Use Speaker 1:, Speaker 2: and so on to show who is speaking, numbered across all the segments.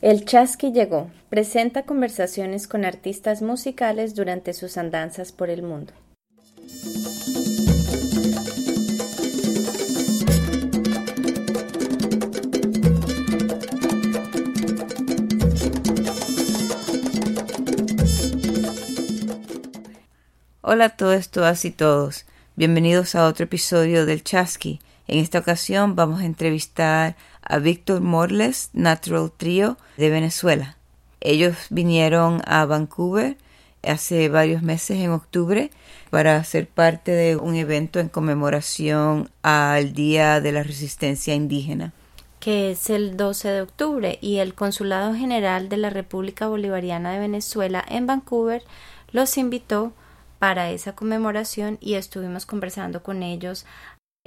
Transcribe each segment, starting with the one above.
Speaker 1: El Chasqui llegó. Presenta conversaciones con artistas musicales durante sus andanzas por el mundo.
Speaker 2: Hola a todos, todas y todos. Bienvenidos a otro episodio del Chasqui. En esta ocasión vamos a entrevistar a Víctor Morles, Natural Trio de Venezuela. Ellos vinieron a Vancouver hace varios meses en octubre para ser parte de un evento en conmemoración al Día de la Resistencia Indígena
Speaker 1: que es el 12 de octubre y el Consulado General de la República Bolivariana de Venezuela en Vancouver los invitó para esa conmemoración y estuvimos conversando con ellos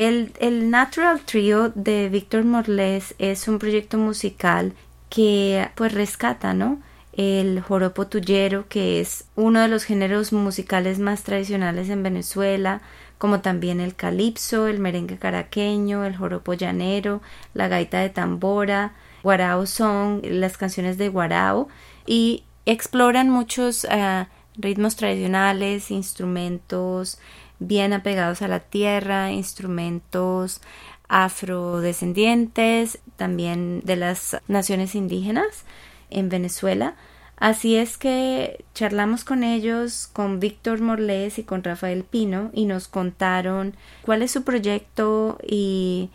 Speaker 1: el, Natural Trio de Víctor Morles es un proyecto musical que pues rescata, ¿no? El joropo tuyero, que es uno de los géneros musicales más tradicionales en Venezuela, como también el calipso, el merengue caraqueño, el joropo llanero, la gaita de tambora, guarao son, las canciones de guarao, y exploran muchos ah, ritmos tradicionales, instrumentos, bien apegados a la tierra, instrumentos afrodescendientes, también de las naciones indígenas en Venezuela. Así es que charlamos con ellos, con Víctor Morles y con Rafael Pino y nos contaron cuál es su proyecto y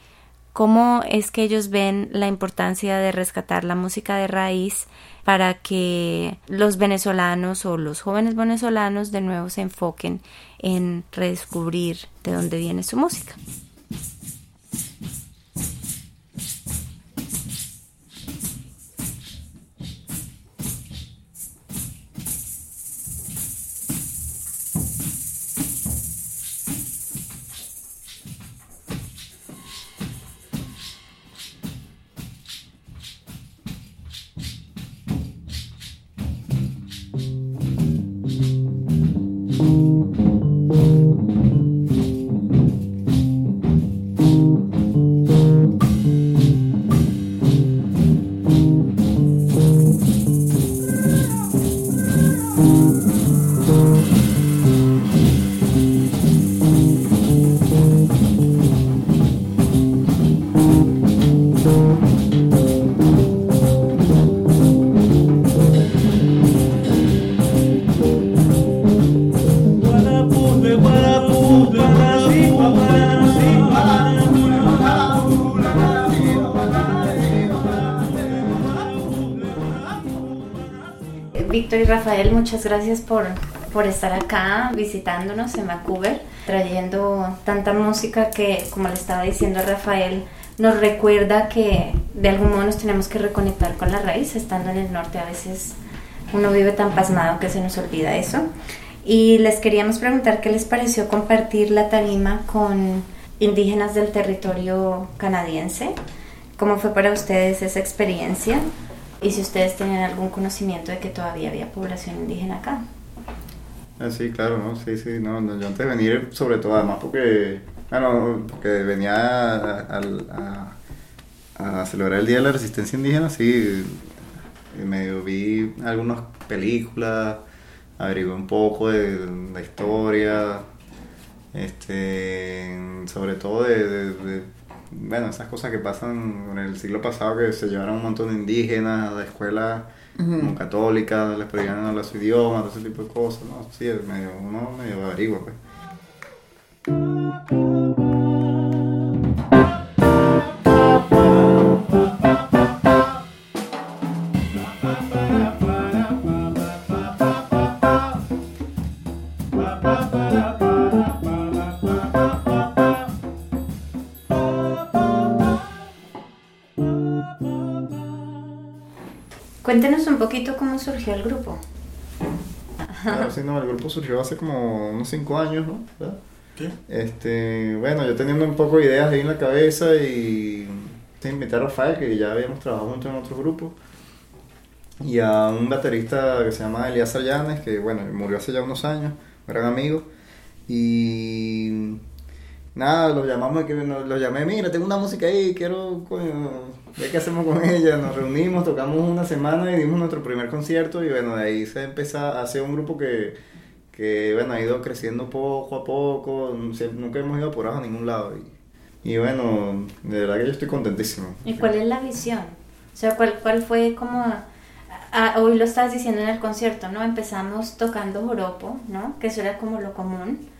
Speaker 1: cómo es que ellos ven la importancia de rescatar la música de raíz para que los venezolanos o los jóvenes venezolanos de nuevo se enfoquen en redescubrir de dónde viene su música. Rafael, muchas gracias por, por estar acá visitándonos en Vancouver, trayendo tanta música que, como le estaba diciendo Rafael, nos recuerda que de algún modo nos tenemos que reconectar con la raíz. Estando en el norte a veces uno vive tan pasmado que se nos olvida eso. Y les queríamos preguntar qué les pareció compartir la tarima con indígenas del territorio canadiense. ¿Cómo fue para ustedes esa experiencia? Y si ustedes tienen algún conocimiento de que todavía había población indígena acá.
Speaker 3: Ah, sí, claro, ¿no? Sí, sí, no, yo antes de venir, sobre todo, además porque, bueno, porque venía a, a, celebrar el Día de la Resistencia Indígena, sí, me vi algunas películas, averigué un poco de la historia, este, sobre todo de bueno, esas cosas que pasan en el siglo pasado que se llevaron un montón de indígenas a escuelas católicas, les prohibían hablar su idioma, todo ese tipo de cosas, ¿no? Sí, es medio, uno medio averigua, pues.
Speaker 1: Surgió el grupo.
Speaker 3: Claro, sí, no, el grupo surgió hace como unos 5 años, ¿no? ¿Qué? Este, bueno, yo teniendo un poco de ideas ahí en la cabeza y te invité a Rafael, que ya habíamos trabajado juntos en otro grupo, y a un baterista que se llama Elías Sayanes, que bueno, murió hace ya unos años, gran amigo, y nada, lo llamamos, lo llamé, mira, tengo una música ahí, quiero, coño, ver qué hacemos con ella. Nos reunimos, tocamos una semana y dimos nuestro primer concierto y bueno, de ahí se empezó a hacer un grupo que, que bueno, ha ido creciendo poco a poco, nunca hemos ido apurados a ningún lado. Y, y bueno, de verdad que yo estoy contentísimo.
Speaker 1: ¿Y cuál es la visión? O sea, ¿cuál, cuál fue como... hoy lo estás diciendo en el concierto, ¿no? Empezamos tocando joropo, ¿no? Que eso era como lo común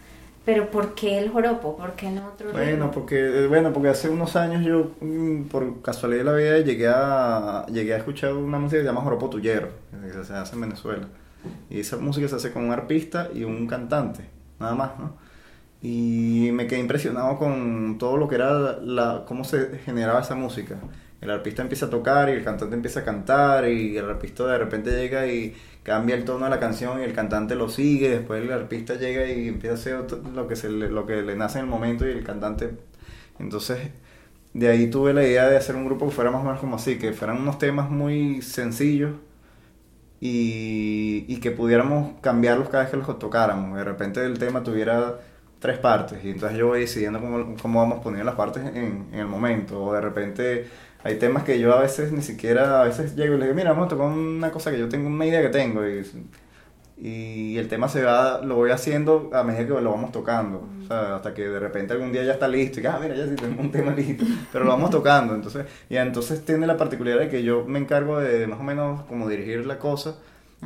Speaker 1: pero ¿por qué el joropo? ¿Por qué no otro
Speaker 3: Bueno, porque eh, bueno, porque hace unos años yo mm, por casualidad de la vida llegué a llegué a escuchar una música que se llama joropo tuyero, que se hace en Venezuela. Y esa música se hace con un arpista y un cantante, nada más, ¿no? Y me quedé impresionado con todo lo que era la cómo se generaba esa música. El arpista empieza a tocar y el cantante empieza a cantar y el arpista de repente llega y cambia el tono de la canción y el cantante lo sigue, después el artista llega y empieza a hacer lo que, se le, lo que le nace en el momento y el cantante... Entonces, de ahí tuve la idea de hacer un grupo que fuera más o menos como así, que fueran unos temas muy sencillos y, y que pudiéramos cambiarlos cada vez que los tocáramos. De repente el tema tuviera tres partes y entonces yo voy decidiendo cómo, cómo vamos poniendo las partes en, en el momento. O de repente hay temas que yo a veces ni siquiera, a veces llego y le digo, mira, vamos a tocar una cosa que yo tengo, una idea que tengo. Y, y el tema se va, lo voy haciendo a medida que lo vamos tocando. O sea, hasta que de repente algún día ya está listo y que, ah, mira, ya sí tengo un tema listo. Pero lo vamos tocando. Entonces, y entonces tiene la particularidad de que yo me encargo de más o menos como dirigir la cosa.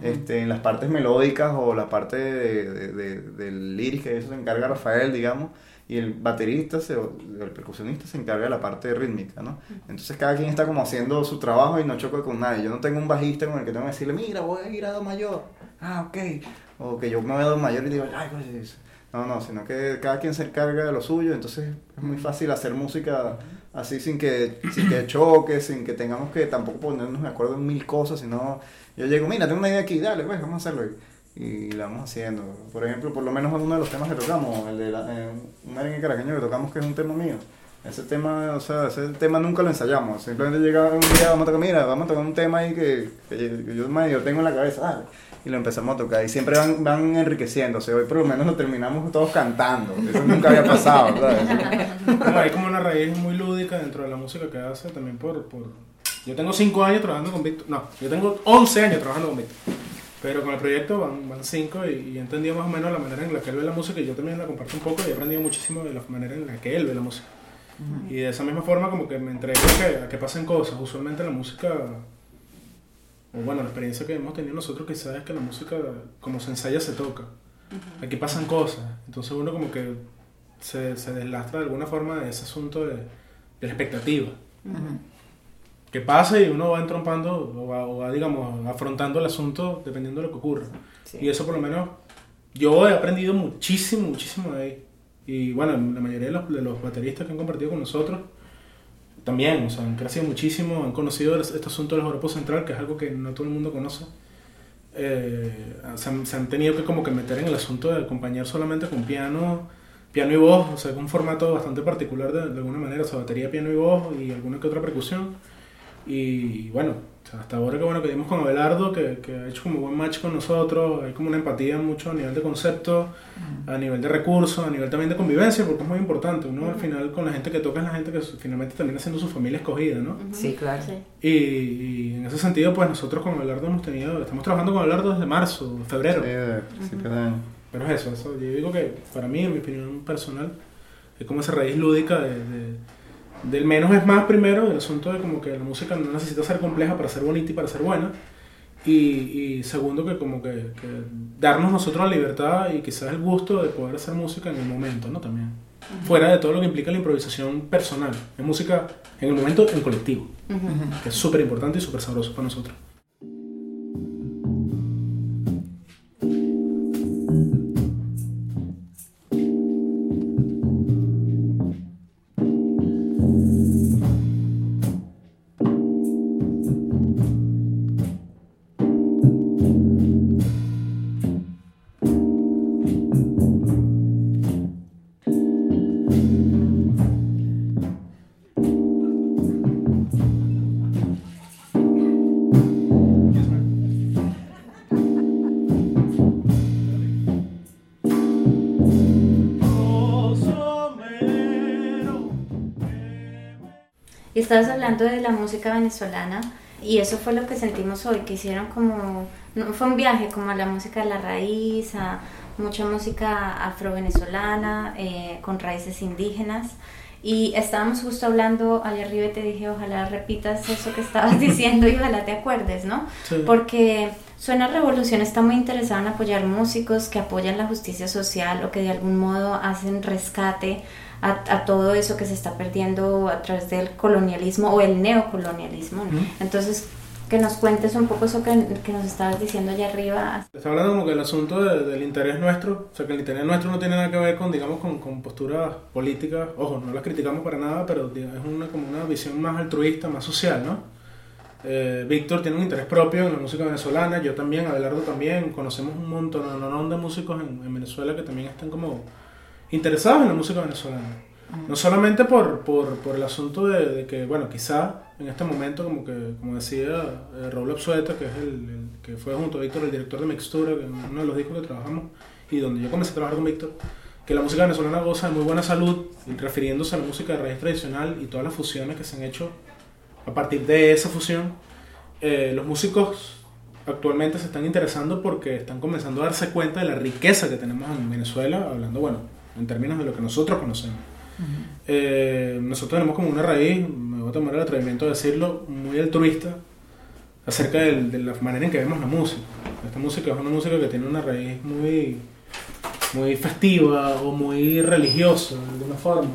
Speaker 3: Este, en las partes melódicas o la parte de, de, del lírico, eso se encarga Rafael, digamos y el baterista, el percusionista se encarga de la parte rítmica, ¿no? Entonces cada quien está como haciendo su trabajo y no choca con nadie. Yo no tengo un bajista con el que tengo que decirle, mira, voy a ir a Do mayor. Ah, ok. O que yo me voy a Do mayor y digo, ay, pues No, no, sino que cada quien se encarga de lo suyo, entonces es muy fácil hacer música así sin que, sin que choque, sin que tengamos que tampoco ponernos de acuerdo en mil cosas, sino yo llego, mira, tengo una idea aquí, dale, pues vamos a hacerlo y la vamos haciendo. Por ejemplo, por lo menos uno de los temas que tocamos, el de la, eh, un merengue caraqueño que tocamos que es un tema mío. Ese tema, o sea, ese tema nunca lo ensayamos. Simplemente llega un día, vamos a tocar, mira, vamos a tocar un tema ahí que, yo tengo en la cabeza, dale. Y lo empezamos a tocar. Y siempre van, van enriqueciéndose. Hoy por lo menos lo terminamos todos cantando. Eso nunca había pasado,
Speaker 4: hay como una raíz muy lúdica dentro de la música que hace también por... Yo tengo 5 años trabajando con Víctor. No, yo tengo 11 años trabajando con Víctor. Pero con el proyecto van, van cinco y, he entendido más o menos la manera en la que él ve la música y yo también la comparto un poco y he aprendido muchísimo de la manera en la que él ve la música. Y de esa misma forma como que me entrego a que, a que pasen cosas. Usualmente la música, o bueno, la experiencia que hemos tenido nosotros quizás es que la música como se ensaya se toca. Aquí pasan cosas. Entonces uno como que se, se deslastra de alguna forma de ese asunto de, de la expectativa que pasa y uno va entrompando o va, digamos, afrontando el asunto dependiendo de lo que ocurra. Y eso por lo menos yo he aprendido muchísimo, muchísimo de ahí. Y bueno, la mayoría de los, de los bateristas que han compartido con nosotros también, o sea, han crecido muchísimo, han conocido este asunto del Europa Central, que es algo que no todo el mundo conoce. Eh, se, han, se, han, tenido que como que meter en el asunto de acompañar solamente con piano, piano y voz, o sea, es un formato bastante particular de, de alguna manera, o sea, batería, piano y voz y alguna que otra percusión y bueno, hasta ahora que bueno que dimos con Abelardo, que, que, ha hecho como buen match con nosotros, hay como una empatía mucho a nivel de concepto, a nivel de recursos, a nivel también de convivencia, porque es muy importante, uno al final con la gente que toca es la gente que finalmente termina siendo su familia escogida, ¿no?
Speaker 2: Sí, claro.
Speaker 4: Y, y, en ese sentido, pues nosotros con Abelardo hemos tenido, estamos trabajando con Abelardo desde marzo, febrero.
Speaker 3: Sí,
Speaker 4: Pero es eso, eso, yo digo que para mí, en mi opinión personal, es como esa raíz lúdica de del menos es más primero, el asunto de como que la música no necesita ser compleja para ser bonita y para ser buena. Y, y segundo, que como que, darnos nosotros la libertad y quizás el gusto de poder hacer música en el momento, ¿no? También. Fuera de todo lo que implica la improvisación personal. Es música en el momento en colectivo. Que es súper importante y súper sabroso para nosotros.
Speaker 1: Estabas hablando de la música venezolana y eso fue lo que sentimos hoy, que hicieron como, fue un viaje como a la música de la raíz, a mucha música afro-venezolana, eh, con raíces indígenas. Y estábamos justo hablando allá arriba y te dije, ojalá repitas eso que estabas diciendo y ojalá te acuerdes, ¿no? Porque Suena Revolución está muy interesada en apoyar músicos que apoyan la justicia social o que de algún modo hacen rescate a, todo eso que se está perdiendo a través del colonialismo o el neocolonialismo. Entonces, que nos cuentes un poco eso que, nos estabas diciendo allá arriba.
Speaker 4: Está hablando como que el asunto del interés nuestro, o sea, que el interés nuestro no tiene nada que ver con, digamos, con, con posturas políticas, ojo, no las criticamos para nada, pero es una, como una visión más altruista, más social, ¿no? Eh, Víctor tiene un interés propio en la música venezolana, yo también, Abelardo también, conocemos un montón de músicos en, en Venezuela que también están como interesados en la música venezolana. No solamente por, por, por el asunto de, de, que, bueno, quizá en este momento, como que como decía eh, Raúl Absueta, que, es el, que fue junto a Víctor el director de Mixtura, que uno de los discos que trabajamos, y donde yo comencé a trabajar con Víctor, que la música venezolana goza de muy buena salud, refiriéndose a la música de raíz tradicional y todas las fusiones que se han hecho a partir de esa fusión. Eh, los músicos actualmente se están interesando porque están comenzando a darse cuenta de la riqueza que tenemos en Venezuela, hablando, bueno, en términos de lo que nosotros conocemos. Eh, nosotros tenemos como una raíz, me voy a tomar el atrevimiento de decirlo, muy altruista acerca de, la manera en que vemos la música. Esta música es una música que tiene una raíz muy, muy festiva o muy religiosa, de alguna forma.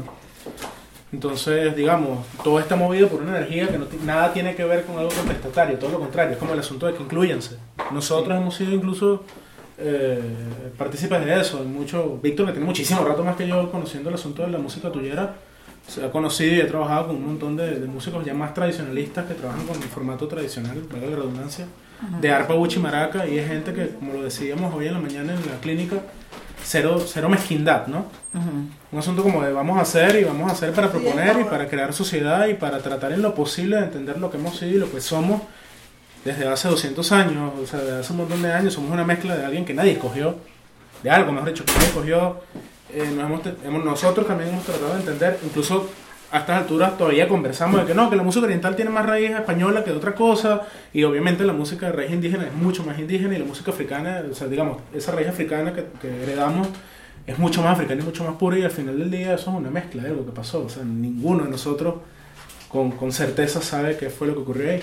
Speaker 4: Entonces, digamos, todo está movido por una energía que no nada tiene que ver con algo contestatario, todo lo contrario, es como el asunto de que incluyanse. Nosotros hemos sido incluso eh, partícipes de eso. Mucho, Víctor, que tiene muchísimo rato más que yo conociendo el asunto de la música tuyera, se ha conocido y ha trabajado con un montón de, músicos ya más tradicionalistas que trabajan con el formato tradicional, valga la redundancia, de arpa, buchi y maraca, y es gente que, como lo decíamos hoy en la mañana en la clínica, cero, cero mezquindad, ¿no? Un asunto como de vamos a hacer y vamos a hacer para proponer y para crear sociedad y para tratar en lo posible de entender lo que hemos sido y lo que somos desde hace 200 años, o sea, desde hace un montón de años, somos una mezcla de alguien que nadie escogió, de algo, mejor dicho, que nadie escogió. Eh, hemos, nosotros también hemos tratado de entender, incluso a estas alturas todavía conversamos de que no, que la música oriental tiene más raíz española que de otra cosa, y obviamente la música de raíz indígena es mucho más indígena, y la música africana, o sea, digamos, esa raíz africana que, que heredamos es mucho más africana y mucho más pura, y al final del día eso es una mezcla de algo que pasó, o sea, ninguno de nosotros con, con, certeza sabe qué fue lo que ocurrió ahí.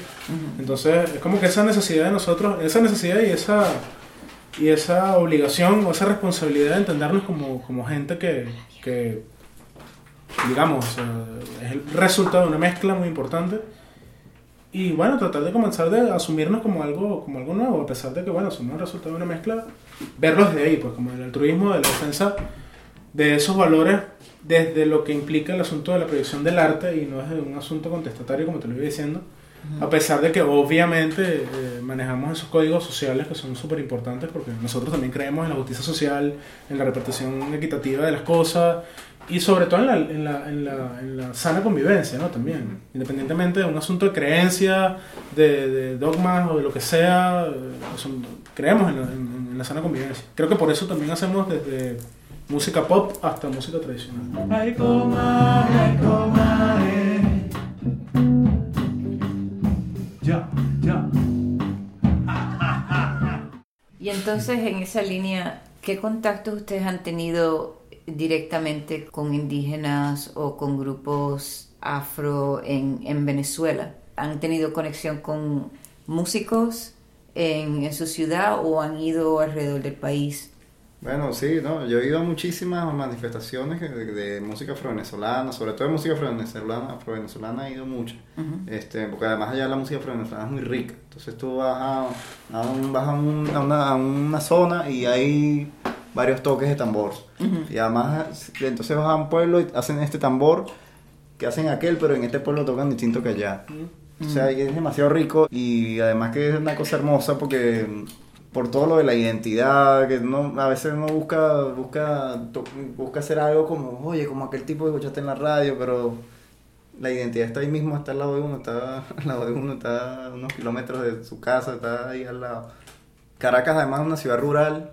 Speaker 4: Entonces, es como que esa necesidad de nosotros, esa necesidad y esa, y esa obligación o esa responsabilidad de entendernos como, como gente que, que digamos, es el resultado de una mezcla muy importante. Y bueno, tratar de comenzar de asumirnos como algo, como algo nuevo, a pesar de que, bueno, somos el resultado de una mezcla, verlos de ahí, pues como el altruismo, de la defensa de esos valores desde lo que implica el asunto de la proyección del arte y no es un asunto contestatario como te lo iba diciendo, a pesar de que obviamente eh, manejamos esos códigos sociales que son súper importantes porque nosotros también creemos en la justicia social, en la repartición equitativa de las cosas y sobre todo en la, en la, en la, en la sana convivencia, ¿no? También, independientemente de un asunto de creencia, de, de dogmas o de lo que sea, eh, creemos en la, en la sana convivencia. Creo que por eso también hacemos desde música pop hasta música tradicional.
Speaker 2: Ya, ya. Y entonces en esa línea, ¿qué contactos ustedes han tenido directamente con indígenas o con grupos afro en, en Venezuela? ¿Han tenido conexión con músicos en, en su ciudad o han ido alrededor del país?
Speaker 3: Bueno, sí, no, yo he ido a muchísimas manifestaciones de, música afro-venezolana, sobre todo de música afro-venezolana, afro-venezolana he ido mucho, este, porque además allá la música afro-venezolana es muy rica, entonces tú vas a, a, vas a, una, a una zona y hay varios toques de tambor, y además entonces vas a un pueblo y hacen este tambor que hacen aquel, pero en este pueblo tocan distinto que allá. O sea, es demasiado rico y además que es una cosa hermosa porque por todo lo de la identidad, que no, a veces uno busca, busca, busca hacer algo como, oye, como aquel tipo que escuchaste en la radio, pero la identidad está ahí mismo, está al lado de uno, está al lado de uno, está a unos kilómetros de su casa, está ahí al lado. Caracas además es una ciudad rural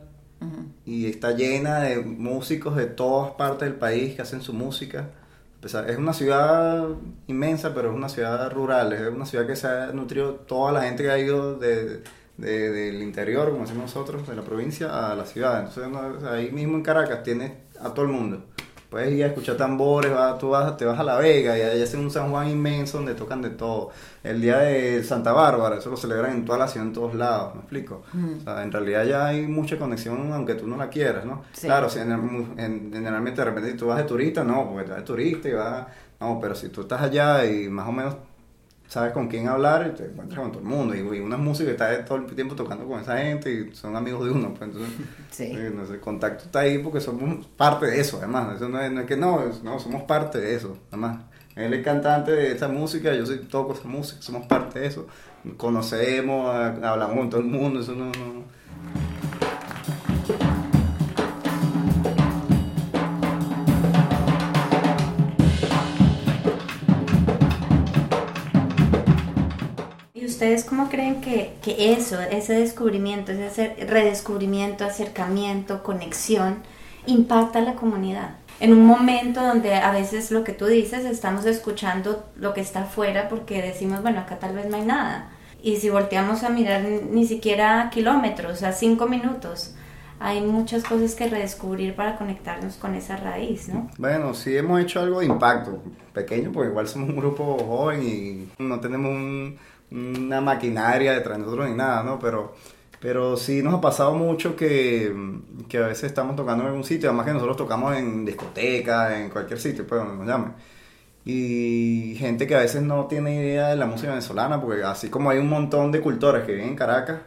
Speaker 3: y está llena de músicos de todas partes del país que hacen su música. es una ciudad inmensa, pero es una ciudad rural, es una ciudad que se ha nutrido toda la gente que ha ido de, del interior, como decimos nosotros, de la provincia a la ciudad. Entonces, ahí mismo en Caracas tienes a todo el mundo. Puedes ir a escuchar tambores, tú vas, te vas a La Vega y ahí hacen un San Juan inmenso donde tocan de todo. El día de Santa Bárbara, eso lo celebran en toda la ciudad, en todos lados, ¿me explico? O sea, en realidad ya hay mucha conexión aunque tú no la quieras, ¿no? Claro, si generalmente de repente si tú vas de turista, no, porque tú vas de turista y vas... No, pero si tú estás allá y más o menos sabes con quién hablar y te encuentras con todo el mundo. Y, una música que está todo el tiempo tocando con esa gente y son amigos de uno. Pues entonces, sí. el contacto está ahí porque somos parte de eso, además. Eso no es, que no, no, somos parte de eso, además. Él es cantante de esa música, yo soy toco esa música, somos parte de eso. Conocemos, hablamos con todo el mundo, eso no, no
Speaker 1: ¿Ustedes cómo creen que, que, eso, ese descubrimiento, ese redescubrimiento, acercamiento, conexión, impacta a la comunidad? En un momento donde a veces lo que tú dices, estamos escuchando lo que está afuera porque decimos, bueno, acá tal vez no hay nada. Y si volteamos a mirar ni siquiera kilómetros, a cinco minutos, hay muchas cosas que redescubrir para conectarnos con esa raíz, ¿no?
Speaker 3: Bueno, sí hemos hecho algo de impacto, pequeño, porque igual somos un grupo joven y no tenemos un, una maquinaria detrás de nosotros ni nada, ¿no? Pero, pero sí nos ha pasado mucho que, que a veces estamos tocando en algún sitio, además que nosotros tocamos en discoteca, en cualquier sitio, pues donde nos. Y gente que a veces no tiene idea de la música venezolana, porque así como hay un montón de cultores que viven en Caracas,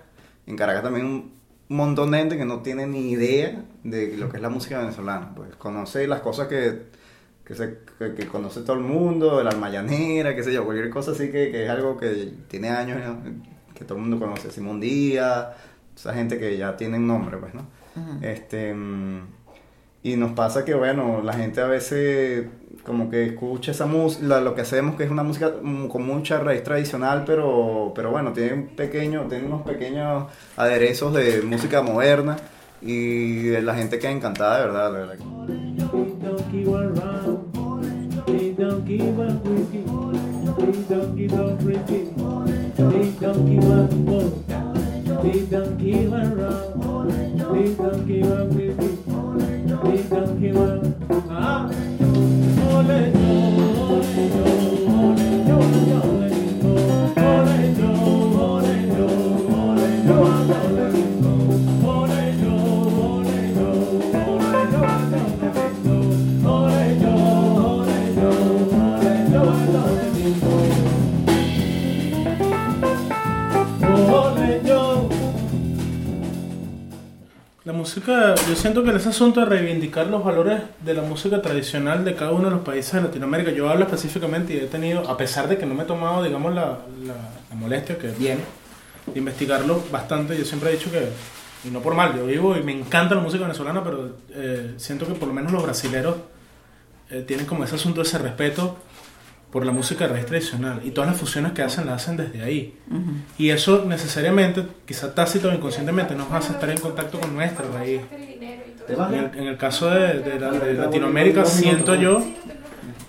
Speaker 3: en Caracas también un montón de gente que no tiene ni idea de lo que es la música venezolana. Pues conoce las cosas que que, se, que, conoce todo el mundo, el almayanera, qué sé yo, cualquier cosa así que, que es algo que tiene años, que todo el mundo conoce, Simón Díaz, esa gente que ya tiene un nombre, pues, ¿no? Este, mm, y nos pasa que, bueno, la gente a veces como que escucha esa música, lo que hacemos que es una música con mucha raíz tradicional, pero, pero bueno, tiene, un pequeño, tiene unos pequeños aderezos de música moderna y la gente queda encantada, de verdad, de verdad. donkey don't break it. Big donkey one go. Big donkey one run. Big donkey one baby. Big donkey one. Ah,
Speaker 4: música, yo siento que en ese asunto de reivindicar los valores de la música tradicional de cada uno de los países de Latinoamérica, yo hablo específicamente y he tenido, a pesar de que no me he tomado, digamos, la, la, molestia que viene de investigarlo bastante, yo siempre he dicho que, y no por mal, yo vivo y me encanta la música venezolana, pero eh, siento que por lo menos los brasileros eh, tienen como ese asunto, ese respeto por la música raíz tradicional y todas las fusiones que hacen las hacen desde ahí. Y eso necesariamente, quizá tácito o inconscientemente, nos hace estar en contacto con nuestra raíz. En el, caso de, Latinoamérica, siento yo,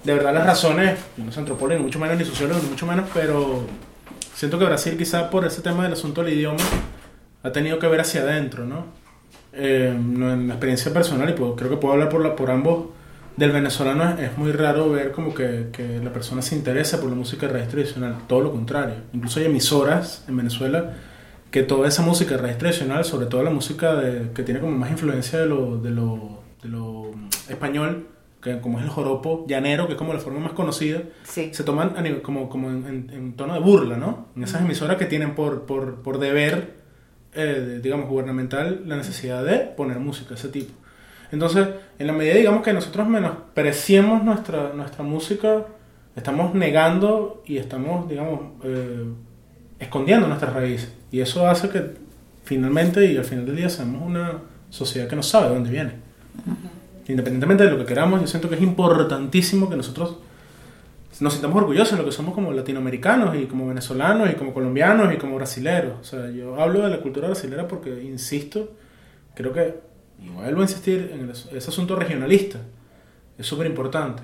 Speaker 4: de verdad las razones, no soy antropólogo, ni mucho menos, ni sociólogo, ni mucho menos, pero siento que Brasil quizá por ese tema del asunto del idioma ha tenido que ver hacia adentro, ¿no? Eh, en la experiencia personal, y creo que puedo hablar por, la, por ambos del venezolano es, muy raro ver como que, que, la persona se interesa por la música raíz tradicional, todo lo contrario. Incluso hay emisoras en Venezuela que toda esa música raíz tradicional, sobre todo la música de, que tiene como más influencia de lo, de lo, de lo español, que como es el joropo llanero, que es como la forma más conocida, se toman como, como en, tono de burla, ¿no? En esas emisoras que tienen por, por, por deber, eh, digamos, gubernamental la necesidad de poner música de ese tipo. Entonces, en la medida, digamos, que nosotros menospreciemos nuestra, nuestra música, estamos negando y estamos, digamos, eh, escondiendo nuestras raíces. Y eso hace que finalmente y al final del día seamos una sociedad que no sabe de dónde viene. Independientemente de lo que queramos, yo siento que es importantísimo que nosotros nos sintamos orgullosos de lo que somos como latinoamericanos y como venezolanos y como colombianos y como brasileros. O sea, yo hablo de la cultura brasilera porque, insisto, creo que y vuelvo a insistir en ese asunto regionalista, es súper importante.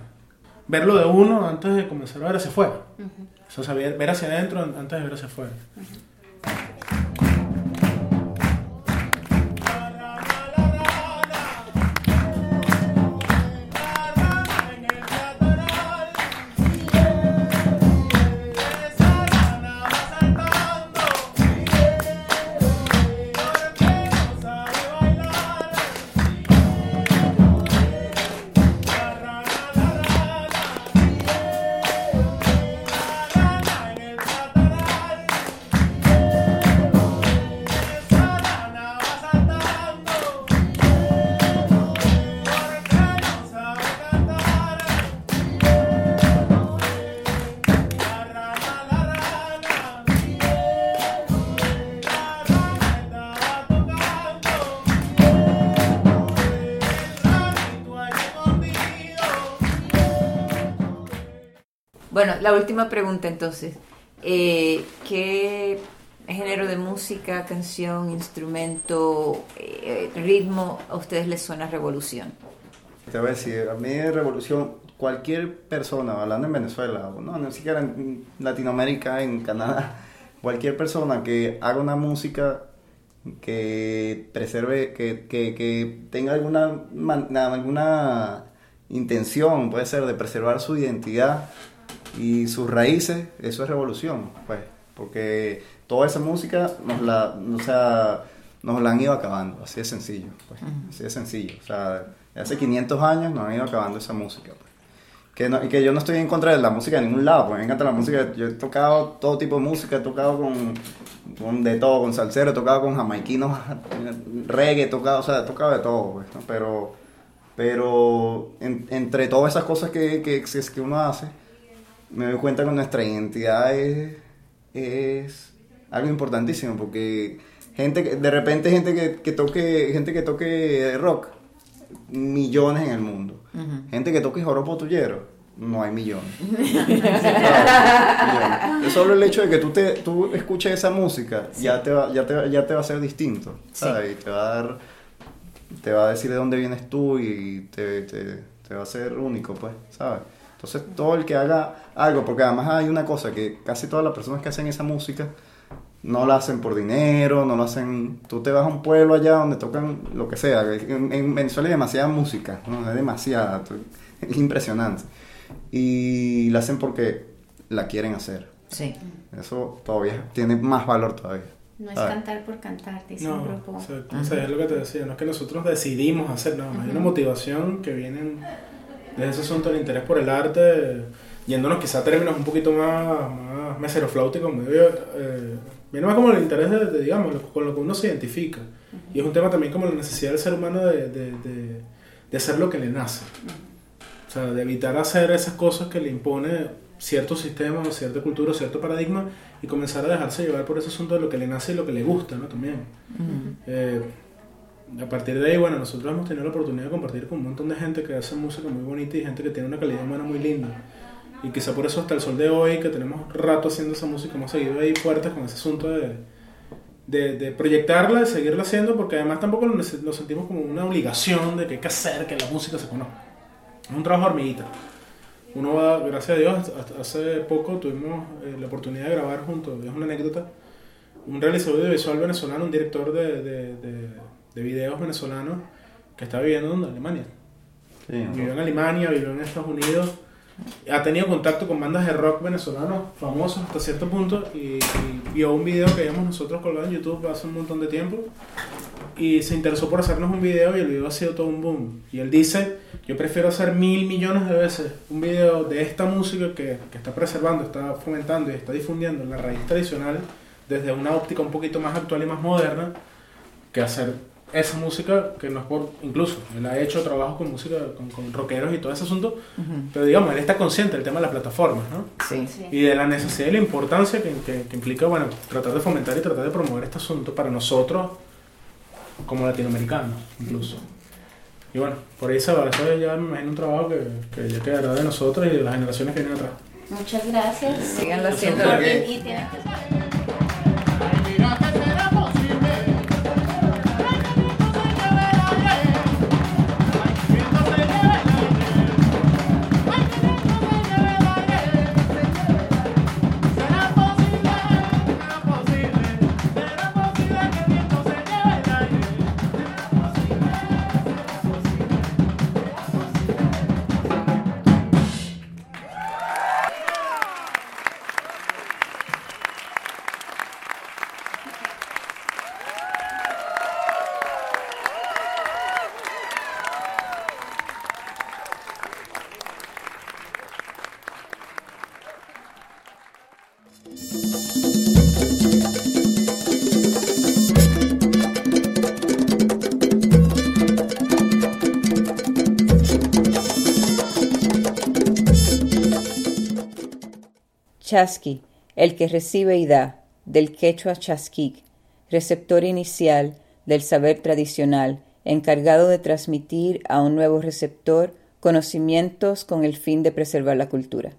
Speaker 4: verlo de uno antes de comenzar a ver hacia afuera. O sea, ver, ver hacia adentro antes de ver hacia afuera.
Speaker 2: Bueno, la última pregunta entonces. Eh, ¿Qué género de música, canción, instrumento, eh, ritmo a ustedes les suena revolución?
Speaker 3: Te voy a decir, a mí revolución, cualquier persona, hablando en Venezuela, no, ni siquiera en Latinoamérica, en Canadá, cualquier persona que haga una música que preserve, que, que, que tenga alguna, alguna intención, puede ser, de preservar su identidad y sus raíces, eso es revolución, pues, porque toda esa música nos la, o sea, nos la han ido acabando, así de sencillo, pues, así de sencillo, o sea, hace 500 años nos han ido acabando esa música, pues. Que, no- y que yo no estoy en contra de la música de ningún lado, pues me encanta la música, yo he tocado todo tipo de música, he tocado con, con de todo, con salsero, he tocado con jamaiquinos, reggae, he tocado, o sea, he tocado de todo, pues, ¿no? pero, pero en- entre todas esas cosas que, que, que uno hace, me doy cuenta que nuestra identidad es, es algo importantísimo porque gente que, de repente gente que, que toque gente que toque rock millones en el mundo gente que toque joropo tuyero no hay millones Claro, millones. solo el hecho de que tú te tú escuches esa música ya te va ya te, ya te va a ser distinto ¿sabes? Y te va a dar te va a decir de dónde vienes tú y te, te, te va a ser único, pues, ¿sabes? Entonces, todo el que haga algo, porque además hay una cosa, que casi todas las personas que hacen esa música no la hacen por dinero, no lo hacen... Tú te vas a un pueblo allá donde tocan lo que sea. En, en Venezuela hay demasiada música, ¿no? Es demasiada, es impresionante. Y la hacen porque la quieren hacer.
Speaker 2: Sí.
Speaker 3: Eso todavía tiene más valor todavía.
Speaker 1: No es cantar por cantar, dice un
Speaker 4: No,
Speaker 1: grupo.
Speaker 4: exacto. O sea, es lo que te decía, no es que nosotros decidimos hacer, no, hay una motivación que viene desde ese asunto del interés por el arte, yéndonos quizá a términos un poquito más, más meseroflauticos, medio, eh, viene más como el interés de, de, digamos, lo- con lo que uno se identifica. Y es un tema también como la necesidad del ser humano de, de, de, de hacer lo que le nace. O sea, de evitar hacer esas cosas que le impone cierto sistema, o cierta cultura, o cierto paradigma y comenzar a dejarse llevar por ese asunto de lo que le nace y lo que le gusta, ¿no? También. Eh, a partir de ahí, bueno, nosotros hemos tenido la oportunidad de compartir con un montón de gente que hace música muy bonita y gente que tiene una calidad humana muy linda. Y quizá por eso hasta el sol de hoy, que tenemos rato haciendo esa música, hemos seguido ahí fuertes con ese asunto de, de, de proyectarla, de seguirla haciendo, porque además tampoco lo, lo sentimos como una obligación de que hay que hacer que la música se conozca. Es un trabajo hormiguita. Uno va, gracias a Dios, hace poco tuvimos eh, la oportunidad de grabar juntos, es una anécdota, un realizador audiovisual venezolano, un director de, de, de, de videos venezolanos que está viviendo en Alemania.
Speaker 3: Sí.
Speaker 4: Vivió en Alemania, vivió en Estados Unidos, ha tenido contacto con bandas de rock venezolanos famosos hasta cierto punto y, y vio un video que habíamos nosotros colgado en YouTube hace un montón de tiempo y se interesó por hacernos un video y el video ha sido todo un boom. Y él dice, yo prefiero hacer mil millones de veces un video de esta música que, que está preservando, está fomentando y está difundiendo la raíz tradicional desde una óptica un poquito más actual y más moderna que hacer esa música que no es por incluso él ha hecho trabajos con música con, con rockeros y todo ese asunto pero digamos él está consciente del tema de las plataformas ¿no?
Speaker 2: Sí.
Speaker 1: Sí.
Speaker 4: y de la necesidad y la importancia que, que- que implica bueno tratar de fomentar y tratar de promover este asunto para nosotros como latinoamericanos incluso y bueno por ahí se va eso ya me imagino un trabajo que, que ya quedará de nosotros y de las generaciones que vienen atrás
Speaker 1: Muchas gracias.
Speaker 2: Síganlo haciendo. Chasqui, el que recibe y da, del quechua chasquic, receptor inicial del saber tradicional, encargado de transmitir a un nuevo receptor conocimientos con el fin de preservar la cultura.